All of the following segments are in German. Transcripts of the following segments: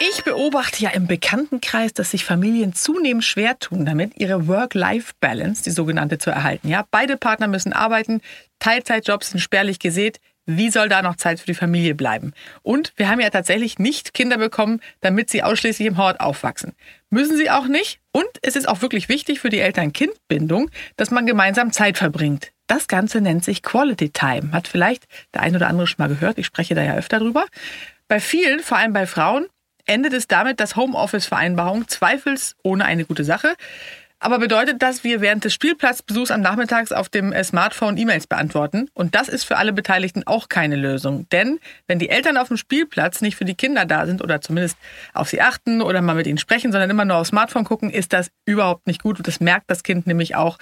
Ich beobachte ja im Bekanntenkreis, dass sich Familien zunehmend schwer tun damit, ihre Work-Life-Balance, die sogenannte, zu erhalten. Ja, beide Partner müssen arbeiten, Teilzeitjobs sind spärlich gesät. Wie soll da noch Zeit für die Familie bleiben? Und wir haben ja tatsächlich nicht Kinder bekommen, damit sie ausschließlich im Hort aufwachsen. Müssen sie auch nicht. Und es ist auch wirklich wichtig für die Eltern-Kind-Bindung, dass man gemeinsam Zeit verbringt. Das Ganze nennt sich Quality Time. Hat vielleicht der ein oder andere schon mal gehört. Ich spreche da ja öfter drüber. Bei vielen, vor allem bei Frauen, endet es damit, dass Homeoffice-Vereinbarung zweifelsohne eine gute Sache, aber bedeutet, dass wir während des Spielplatzbesuchs am Nachmittags auf dem äh, Smartphone E-Mails beantworten. Und das ist für alle Beteiligten auch keine Lösung. Denn wenn die Eltern auf dem Spielplatz nicht für die Kinder da sind oder zumindest auf sie achten oder mal mit ihnen sprechen, sondern immer nur aufs Smartphone gucken, ist das überhaupt nicht gut. Und das merkt das Kind nämlich auch.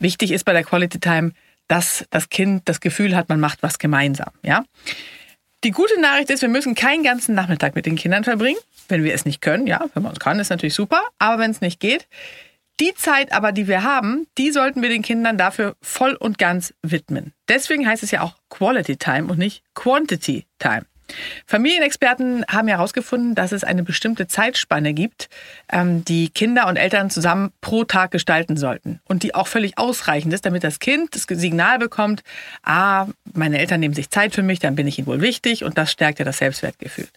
Wichtig ist bei der Quality Time, dass das Kind das Gefühl hat, man macht was gemeinsam. Ja? Die gute Nachricht ist, wir müssen keinen ganzen Nachmittag mit den Kindern verbringen, wenn wir es nicht können. Ja, wenn man es kann, ist natürlich super. Aber wenn es nicht geht, die Zeit aber, die wir haben, die sollten wir den Kindern dafür voll und ganz widmen. Deswegen heißt es ja auch Quality Time und nicht Quantity Time. Familienexperten haben herausgefunden, dass es eine bestimmte Zeitspanne gibt, ähm, die Kinder und Eltern zusammen pro Tag gestalten sollten und die auch völlig ausreichend ist, damit das Kind das Signal bekommt, ah, meine Eltern nehmen sich Zeit für mich, dann bin ich ihnen wohl wichtig und das stärkt ja das Selbstwertgefühl.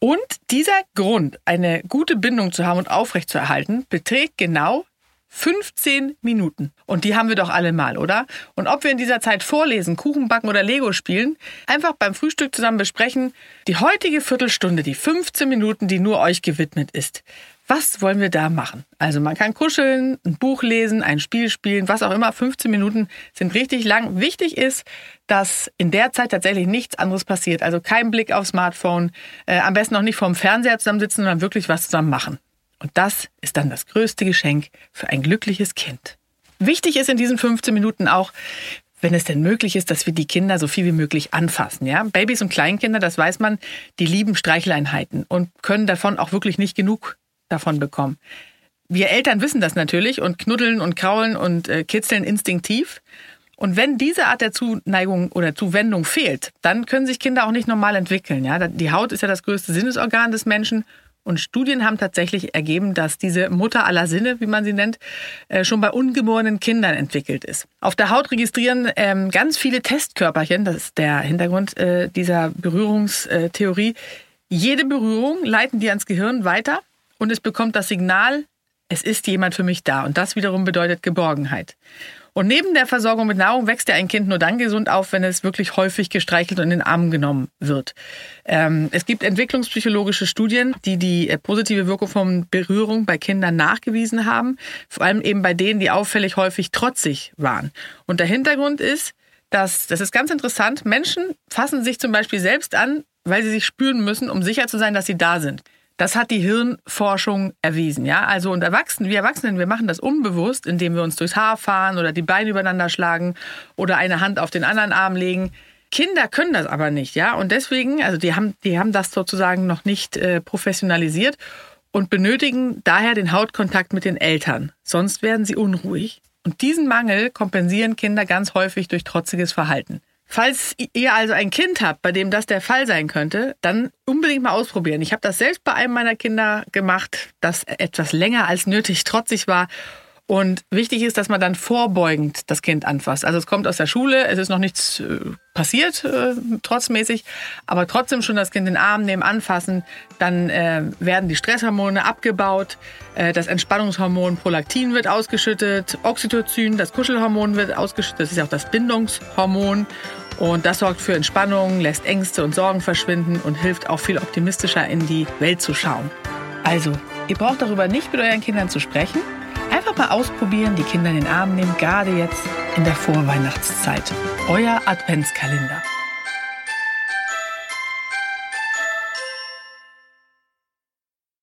Und dieser Grund, eine gute Bindung zu haben und aufrechtzuerhalten, beträgt genau 15 Minuten. Und die haben wir doch alle mal, oder? Und ob wir in dieser Zeit vorlesen, Kuchen backen oder Lego spielen, einfach beim Frühstück zusammen besprechen, die heutige Viertelstunde, die 15 Minuten, die nur euch gewidmet ist. Was wollen wir da machen? Also man kann kuscheln, ein Buch lesen, ein Spiel spielen, was auch immer. 15 Minuten sind richtig lang. Wichtig ist, dass in der Zeit tatsächlich nichts anderes passiert. Also kein Blick aufs Smartphone, äh, am besten noch nicht vorm Fernseher zusammensitzen, sondern wirklich was zusammen machen. Und das ist dann das größte Geschenk für ein glückliches Kind. Wichtig ist in diesen 15 Minuten auch, wenn es denn möglich ist, dass wir die Kinder so viel wie möglich anfassen. Ja? Babys und Kleinkinder, das weiß man, die lieben Streicheleinheiten und können davon auch wirklich nicht genug davon bekommen. Wir Eltern wissen das natürlich und knuddeln und kraulen und äh, kitzeln instinktiv. Und wenn diese Art der Zuneigung oder Zuwendung fehlt, dann können sich Kinder auch nicht normal entwickeln. Ja? Die Haut ist ja das größte Sinnesorgan des Menschen und Studien haben tatsächlich ergeben, dass diese Mutter aller Sinne, wie man sie nennt, äh, schon bei ungeborenen Kindern entwickelt ist. Auf der Haut registrieren ähm, ganz viele Testkörperchen, das ist der Hintergrund äh, dieser Berührungstheorie. Jede Berührung leiten die ans Gehirn weiter und es bekommt das Signal, es ist jemand für mich da. Und das wiederum bedeutet Geborgenheit. Und neben der Versorgung mit Nahrung wächst ja ein Kind nur dann gesund auf, wenn es wirklich häufig gestreichelt und in den Arm genommen wird. Ähm, es gibt entwicklungspsychologische Studien, die die äh, positive Wirkung von Berührung bei Kindern nachgewiesen haben. Vor allem eben bei denen, die auffällig häufig trotzig waren. Und der Hintergrund ist, dass, das ist ganz interessant, Menschen fassen sich zum Beispiel selbst an, weil sie sich spüren müssen, um sicher zu sein, dass sie da sind. Das hat die Hirnforschung erwiesen, ja. Also und Erwachsenen, wir Erwachsenen, wir machen das unbewusst, indem wir uns durchs Haar fahren oder die Beine übereinander schlagen oder eine Hand auf den anderen Arm legen. Kinder können das aber nicht, ja. Und deswegen, also die haben, die haben das sozusagen noch nicht äh, professionalisiert und benötigen daher den Hautkontakt mit den Eltern. Sonst werden sie unruhig. Und diesen Mangel kompensieren Kinder ganz häufig durch trotziges Verhalten. Falls ihr also ein Kind habt, bei dem das der Fall sein könnte, dann unbedingt mal ausprobieren. Ich habe das selbst bei einem meiner Kinder gemacht, das etwas länger als nötig trotzig war und wichtig ist, dass man dann vorbeugend das Kind anfasst. Also es kommt aus der Schule, es ist noch nichts äh, passiert, äh, trotzmäßig, aber trotzdem schon das Kind in den Arm nehmen, anfassen. Dann äh, werden die Stresshormone abgebaut, äh, das Entspannungshormon Prolaktin wird ausgeschüttet, Oxytocin, das Kuschelhormon wird ausgeschüttet, das ist ja auch das Bindungshormon. Und das sorgt für Entspannung, lässt Ängste und Sorgen verschwinden und hilft auch viel optimistischer in die Welt zu schauen. Also, ihr braucht darüber nicht mit euren Kindern zu sprechen. Einfach mal ausprobieren, die Kinder in den Arm nehmen, gerade jetzt in der Vorweihnachtszeit. Euer Adventskalender.